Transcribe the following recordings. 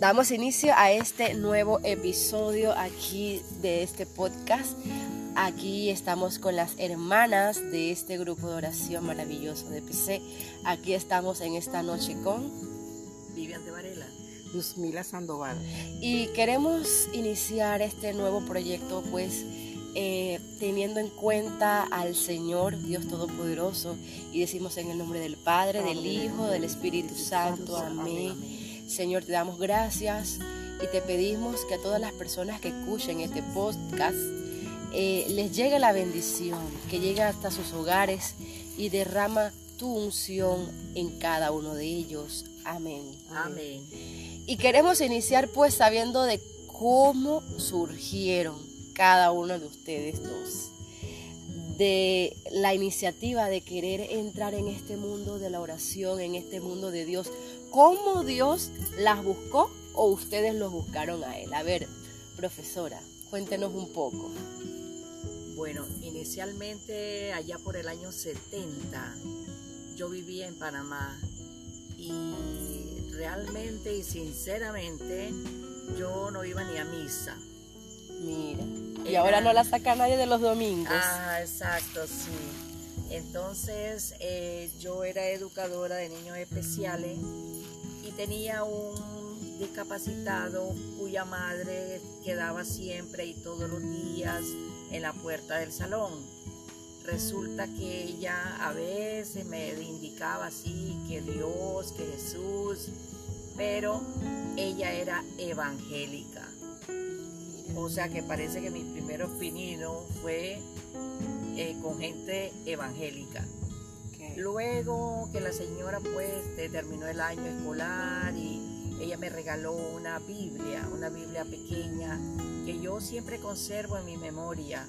damos inicio a este nuevo episodio aquí de este podcast. Aquí estamos con las hermanas de este grupo de oración maravilloso de PC. Aquí estamos en esta noche con Vivian de Varela. Luzmila Sandoval. Y queremos iniciar este nuevo proyecto pues eh, teniendo en cuenta al Señor Dios Todopoderoso y decimos en el nombre del Padre, del Hijo, del Espíritu Santo. Amén. Señor, te damos gracias y te pedimos que a todas las personas que escuchen este podcast eh, les llegue la bendición, que llegue hasta sus hogares y derrama tu unción en cada uno de ellos. Amén. Amén. Y queremos iniciar pues sabiendo de cómo surgieron cada uno de ustedes dos. De la iniciativa de querer entrar en este mundo de la oración, en este mundo de Dios. ¿Cómo Dios las buscó o ustedes los buscaron a Él? A ver, profesora, cuéntenos un poco. Bueno, inicialmente allá por el año 70 yo vivía en Panamá y realmente y sinceramente yo no iba ni a misa. Mira. Y ahora no la saca nadie de los domingos. Ah, exacto, sí. Entonces eh, yo era educadora de niños especiales tenía un discapacitado cuya madre quedaba siempre y todos los días en la puerta del salón. Resulta que ella a veces me indicaba así que Dios, que Jesús, pero ella era evangélica. O sea que parece que mi primer opinión fue eh, con gente evangélica. Luego que la señora pues terminó el año escolar y ella me regaló una Biblia, una Biblia pequeña que yo siempre conservo en mi memoria.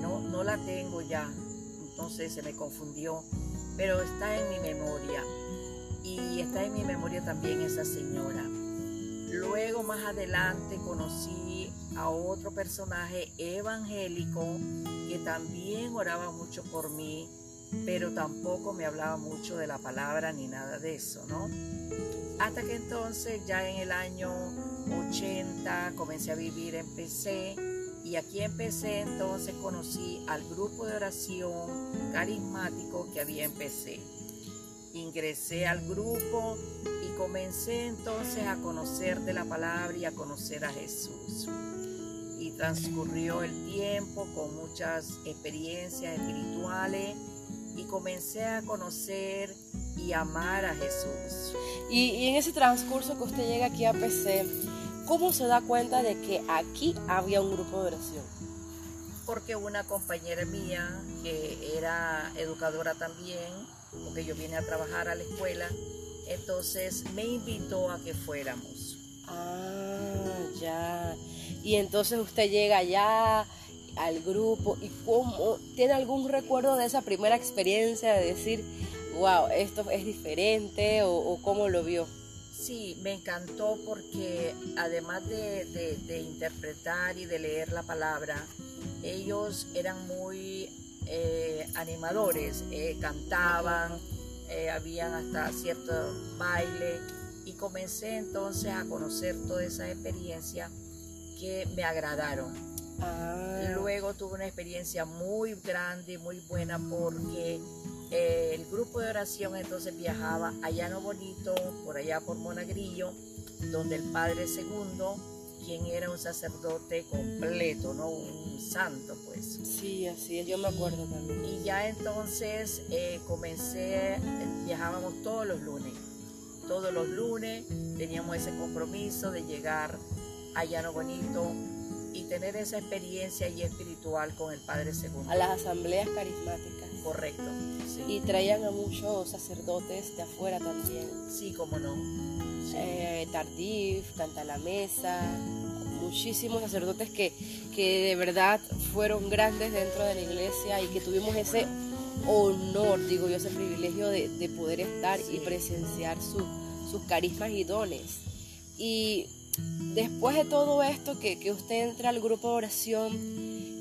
No, no la tengo ya, entonces se me confundió, pero está en mi memoria. Y está en mi memoria también esa señora. Luego más adelante conocí a otro personaje evangélico que también oraba mucho por mí, pero tampoco me hablaba mucho de la palabra ni nada de eso, ¿no? Hasta que entonces ya en el año 80 comencé a vivir en PC y aquí empecé entonces conocí al grupo de oración carismático que había en PC. Ingresé al grupo y comencé entonces a conocer de la palabra y a conocer a Jesús. Y transcurrió el tiempo con muchas experiencias espirituales y comencé a conocer y amar a Jesús. Y, en ese transcurso que usted llega aquí a PC, ¿cómo se da cuenta de que aquí había un grupo de oración? Porque una compañera mía, que era educadora también, porque yo vine a trabajar a la escuela, entonces me invitó a que fuéramos. Ah, ya. Y entonces usted llega allá al grupo y cómo tiene algún recuerdo de esa primera experiencia de decir, wow, esto es diferente o, cómo lo vio. Sí, me encantó porque además de, interpretar y de leer la palabra, ellos eran muy eh, animadores, eh, cantaban, eh, habían hasta cierto baile y comencé entonces a conocer toda esa experiencia que me agradaron. Ah. Luego tuve una experiencia muy grande, muy buena porque eh, el grupo de oración entonces viajaba allá no bonito, por allá por Monagrillo, donde el Padre Segundo, quien era un sacerdote completo, ¿no? Un santo, pues. Sí, así es, yo me acuerdo también. Y ya entonces eh, comencé, viajábamos todos los lunes. Todos los lunes teníamos ese compromiso de llegar allá no bonito y tener esa experiencia y espiritual con el Padre Segundo. A las asambleas carismáticas. Correcto. Y traían a muchos sacerdotes de afuera también. Sí, cómo no. Eh, Tardif, Canta la Mesa, muchísimos sacerdotes que, que de verdad fueron grandes dentro de la iglesia y que tuvimos ese honor, digo yo, ese privilegio de, de poder estar y presenciar sus carismas y dones. Y después de todo esto, que, usted entra al grupo de oración,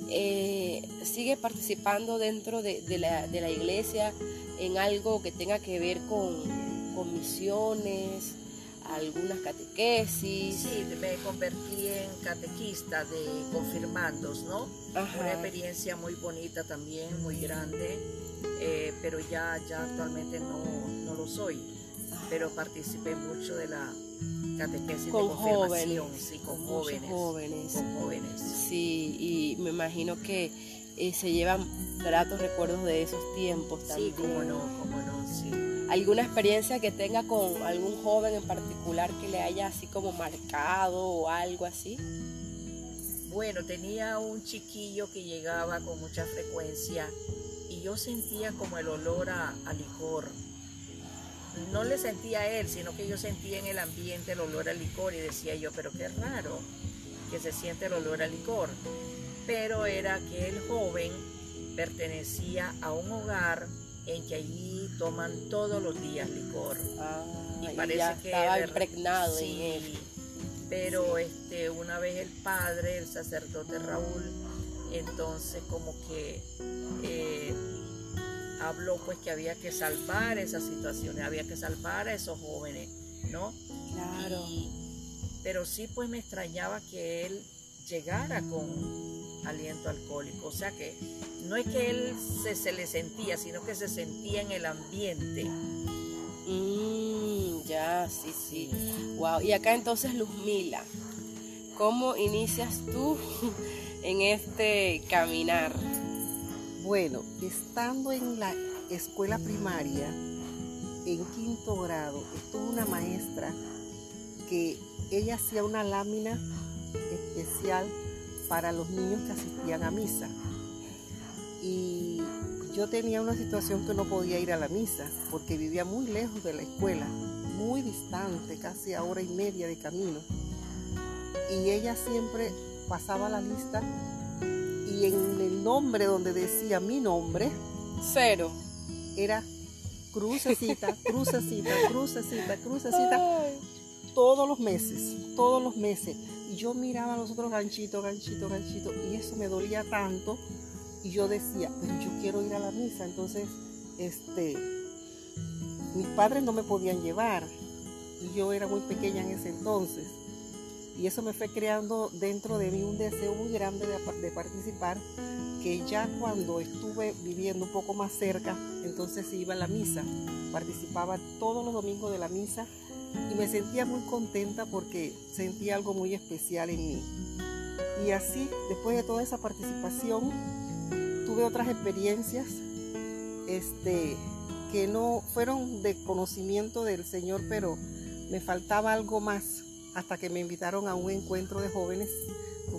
eh, sigue participando dentro de, la, iglesia en algo que tenga que ver con, misiones, algunas catequesis. Sí, me convertí en catequista de confirmandos, ¿no? Una experiencia muy bonita también, muy grande, eh, pero ya, ya actualmente no, no lo soy. Pero participé mucho de la catequesis con de confirmación, jóvenes, sí, con jóvenes, jóvenes. Con jóvenes. Sí, y me imagino que eh, se llevan gratos recuerdos de esos tiempos también. Sí, cómo no, cómo no, sí. ¿Alguna experiencia que tenga con algún joven en particular que le haya así como marcado o algo así? Bueno, tenía un chiquillo que llegaba con mucha frecuencia y yo sentía como el olor a, a licor. No le sentía a él, sino que yo sentía en el ambiente el olor a licor y decía yo, pero qué raro que se siente el olor a licor. Pero era que el joven pertenecía a un hogar en que allí toman todos los días licor. Ah, y parece ya que estaba impregnado en sí, él. Pero este, una vez el padre, el sacerdote Raúl, entonces como que eh, habló pues que había que salvar esas situaciones, había que salvar a esos jóvenes, ¿no? Claro. Y- pero sí pues me extrañaba que él llegara con aliento alcohólico, o sea que no es que él se, se le sentía, sino que se sentía en el ambiente. Mm, ya, sí, sí. Wow. Y acá entonces, Luzmila, ¿cómo inicias tú en este caminar? Bueno, estando en la escuela primaria, en quinto grado, estuvo una maestra que ella hacía una lámina especial para los niños que asistían a misa. Y yo tenía una situación que no podía ir a la misa porque vivía muy lejos de la escuela, muy distante, casi a hora y media de camino. Y ella siempre pasaba la lista y en el nombre donde decía mi nombre Cero. era crucecita, crucecita, crucecita, crucecita, Ay, todos los meses, todos los meses. Y yo miraba a los otros ganchitos, ganchito, ganchito, y eso me dolía tanto. Y yo decía, pero yo quiero ir a la misa. Entonces, este, mis padres no me podían llevar. Y yo era muy pequeña en ese entonces. Y eso me fue creando dentro de mí un deseo muy grande de, pa- de participar, que ya cuando estuve viviendo un poco más cerca, entonces iba a la misa. Participaba todos los domingos de la misa y me sentía muy contenta porque sentía algo muy especial en mí. Y así, después de toda esa participación, tuve otras experiencias este, que no fueron de conocimiento del Señor, pero me faltaba algo más hasta que me invitaron a un encuentro de jóvenes,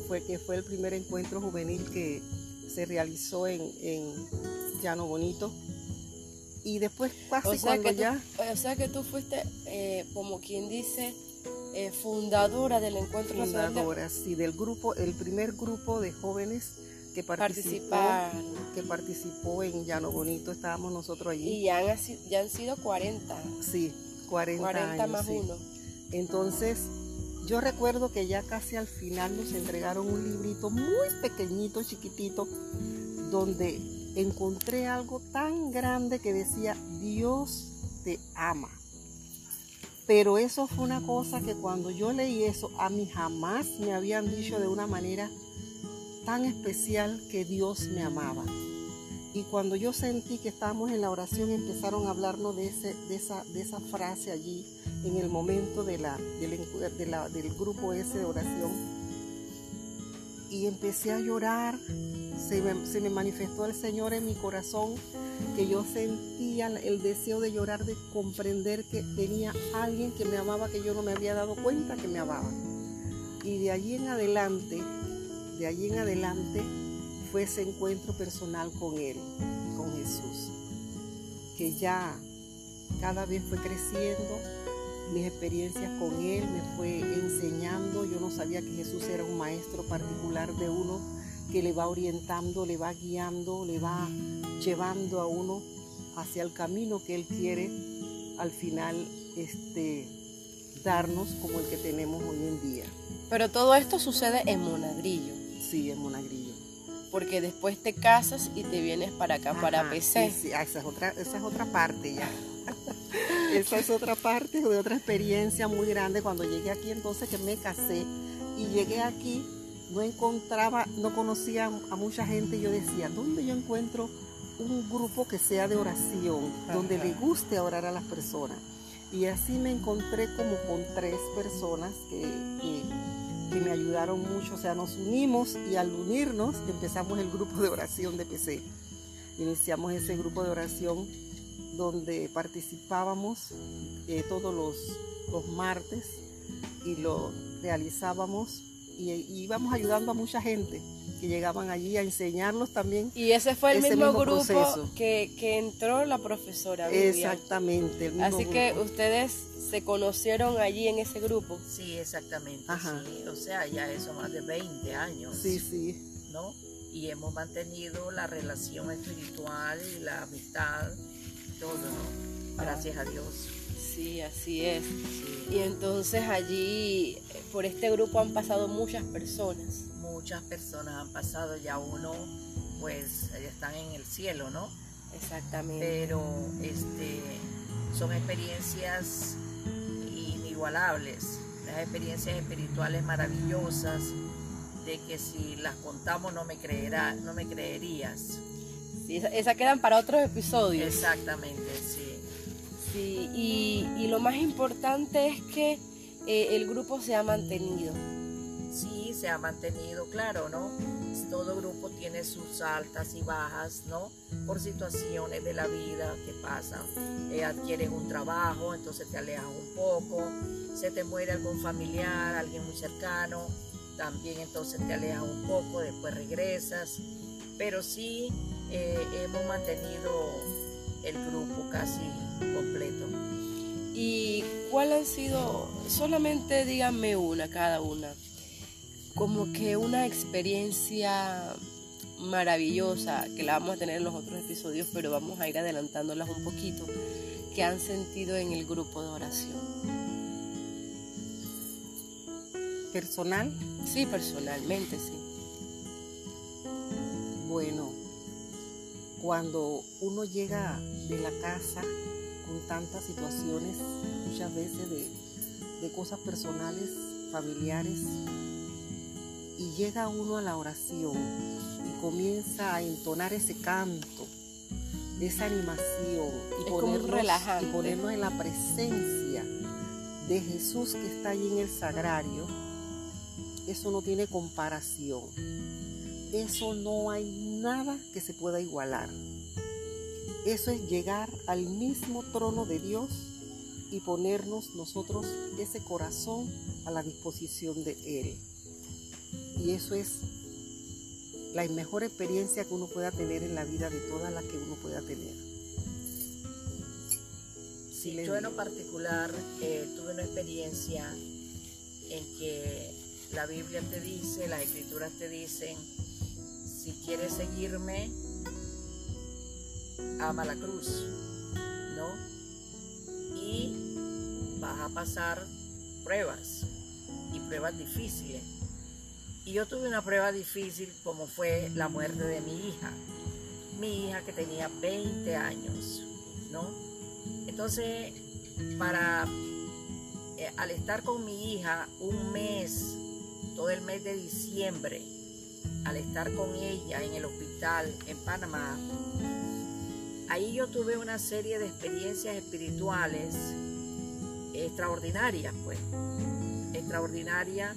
fue, que fue el primer encuentro juvenil que se realizó en, en Llano Bonito. Y después casi O sea, cuando que tú, ya... o sea que tú fuiste, eh, como quien dice, eh, fundadora del Encuentro Nacional fundadora, sí, del grupo, el primer grupo de jóvenes que participó, que participó en Llano Bonito, estábamos nosotros allí. Y ya han, ya han sido 40. sí, 40, 40 años. más sí. uno. Entonces, yo recuerdo que ya casi al final nos entregaron un librito muy pequeñito, chiquitito, donde encontré algo tan grande que decía, Dios te ama. Pero eso fue una cosa que cuando yo leí eso, a mí jamás me habían dicho de una manera tan especial que Dios me amaba. Y cuando yo sentí que estábamos en la oración, empezaron a hablarnos de, esa, frase allí, en el momento del grupo ese de oración. Y empecé a llorar, se me, se me manifestó el Señor en mi corazón, que yo sentía el deseo de llorar, de comprender que tenía alguien que me amaba, que yo no me había dado cuenta que me amaba. Y de allí en adelante, de allí en adelante, fue ese encuentro personal con Él, con Jesús, que ya cada vez fue creciendo, mis experiencias con Él me fue enseñando, yo no sabía que Jesús era un maestro particular de uno que le va orientando, le va guiando, le va llevando a uno hacia el camino que Él quiere al final este, darnos como el que tenemos hoy en día. Pero todo esto sucede en Monagrillo. Sí, en Monagrillo. Porque después te casas y te vienes para acá, para PC. sí, sí, ah, esa, es otra, esa es otra parte ya. esa es otra parte de otra experiencia muy grande cuando llegué aquí entonces que me casé y llegué aquí no encontraba, no conocía a mucha gente y yo decía, ¿dónde yo encuentro un grupo que sea de oración, donde le guste orar a las personas? Y así me encontré como con tres personas que, que, me ayudaron mucho, o sea, nos unimos y al unirnos empezamos el grupo de oración de PC. Iniciamos ese grupo de oración donde participábamos eh, todos los, los martes y lo realizábamos y, íbamos ayudando a mucha gente que llegaban allí a enseñarlos también. Y ese fue el mismo, grupo que, que, entró la profesora. Exactamente. Así que ustedes se conocieron allí en ese grupo. Sí, exactamente. O sea, ya eso más de 20 años. Sí, sí. ¿No? Y hemos mantenido la relación espiritual y la amistad, todo, ¿no? Gracias a Dios. Sí, así es. Y entonces allí, por este grupo han pasado muchas personas. Muchas personas han pasado, ya uno, pues, están en el cielo, ¿no? Exactamente. Pero este, son experiencias inigualables, las experiencias espirituales maravillosas, de que si las contamos no me creerás, no me creerías. Sí, esa quedan para otros episodios. Exactamente, sí. Sí, y, lo más importante es que eh, el grupo se ha mantenido. Sí, se ha mantenido, claro, ¿no? Todo grupo tiene sus altas y bajas, ¿no? Por situaciones de la vida que pasan. Eh, adquieres un trabajo, entonces te alejas un poco. Se te muere algún familiar, alguien muy cercano, también entonces te alejas un poco, después regresas. Pero sí eh, hemos mantenido el grupo casi completo. ¿Y cuál han sido? Solamente díganme una, cada una. Como que una experiencia maravillosa, que la vamos a tener en los otros episodios, pero vamos a ir adelantándolas un poquito, que han sentido en el grupo de oración. ¿Personal? Sí, personalmente, sí. Bueno, cuando uno llega de la casa con tantas situaciones, muchas veces de, cosas personales, familiares, y llega uno a la oración y comienza a entonar ese canto, esa animación y, ponernos, y ponernos en la presencia de Jesús que está allí en el sagrario, eso no tiene comparación. Eso no hay nada que se pueda igualar. Eso es llegar al mismo trono de Dios y ponernos nosotros ese corazón a la disposición de Él. Y eso es la mejor experiencia que uno pueda tener en la vida de todas las que uno pueda tener. Sí, yo en lo particular eh, tuve una experiencia en que la Biblia te dice, las escrituras te dicen, si quieres seguirme, ama la cruz, ¿no? Y vas a pasar pruebas y pruebas difíciles. Y yo tuve una prueba difícil como fue la muerte de mi hija. Mi hija que tenía 20 años, ¿no? Entonces, para eh, al estar con mi hija un mes, todo el mes de diciembre, al estar con ella en el hospital en Panamá, ahí yo tuve una serie de experiencias espirituales extraordinarias, pues, extraordinarias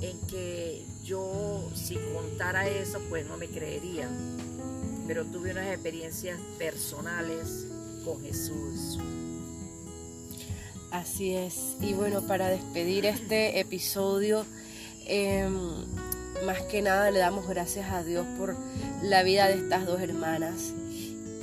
en que yo si contara eso, pues no me creerían, pero tuve unas experiencias personales con Jesús. Así es, y bueno, para despedir este episodio, em, más que nada le damos gracias a Dios por la vida de estas dos hermanas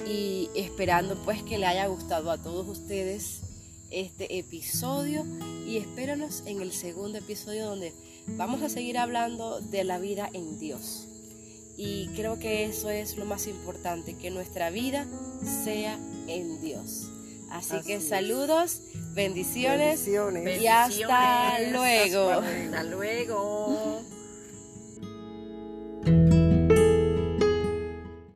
y esperando pues que le haya gustado a todos ustedes este episodio y espéranos en el segundo episodio donde vamos a seguir hablando de la vida en Dios. Y creo que eso es lo más importante, que nuestra vida sea en Dios. Así, que saludos, bendiciones, y hasta luego. Hasta luego.